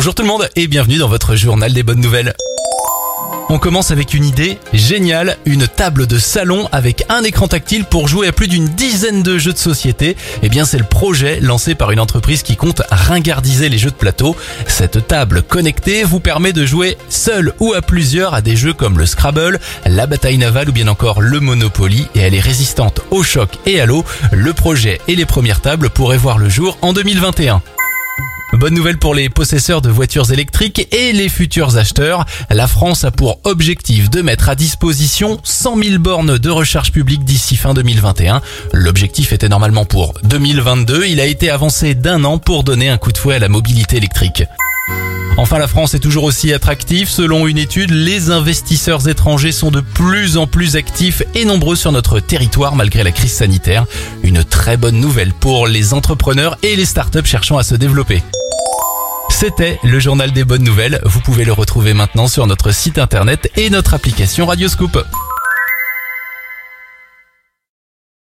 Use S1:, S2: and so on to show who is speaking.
S1: Bonjour tout le monde et bienvenue dans votre journal des bonnes nouvelles. On commence avec une idée géniale, une table de salon avec un écran tactile pour jouer à plus d'une dizaine de jeux de société. Eh bien, c'est le projet lancé par une entreprise qui compte ringardiser les jeux de plateau. Cette table connectée vous permet de jouer seul ou à plusieurs à des jeux comme le Scrabble, la bataille navale ou bien encore le Monopoly et elle est résistante au choc et à l'eau. Le projet et les premières tables pourraient voir le jour en 2021. Bonne nouvelle pour les possesseurs de voitures électriques et les futurs acheteurs. La France a pour objectif de mettre à disposition 100 000 bornes de recharge publique d'ici fin 2021. L'objectif était normalement pour 2022. Il a été avancé d'un an pour donner un coup de fouet à la mobilité électrique. Enfin, la France est toujours aussi attractive. Selon une étude, les investisseurs étrangers sont de plus en plus actifs et nombreux sur notre territoire malgré la crise sanitaire. Une très bonne nouvelle pour les entrepreneurs et les startups cherchant à se développer. C'était le journal des bonnes nouvelles. Vous pouvez le retrouver maintenant sur notre site internet et notre application Radioscoop.